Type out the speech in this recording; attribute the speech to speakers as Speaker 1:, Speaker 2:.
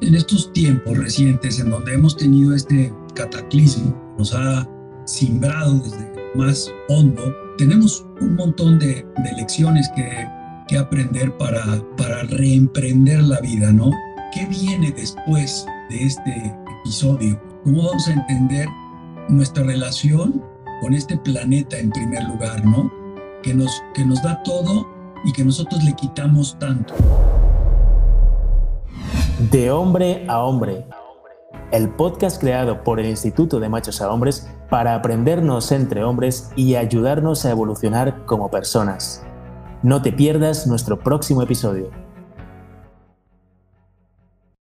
Speaker 1: en estos tiempos recientes en donde hemos tenido este cataclismo, nos ha simbrado desde más hondo, tenemos un montón de, de lecciones que, que, aprender para, para reemprender la vida, ¿no? ¿Qué viene después de este episodio? ¿Cómo vamos a entender nuestra relación con este planeta en primer lugar, ¿no? Que nos, que nos da todo y que nosotros le quitamos tanto.
Speaker 2: De hombre a hombre. El podcast creado por el Instituto de Machos a Hombres para aprendernos entre hombres y ayudarnos a evolucionar como personas. No te pierdas nuestro próximo episodio.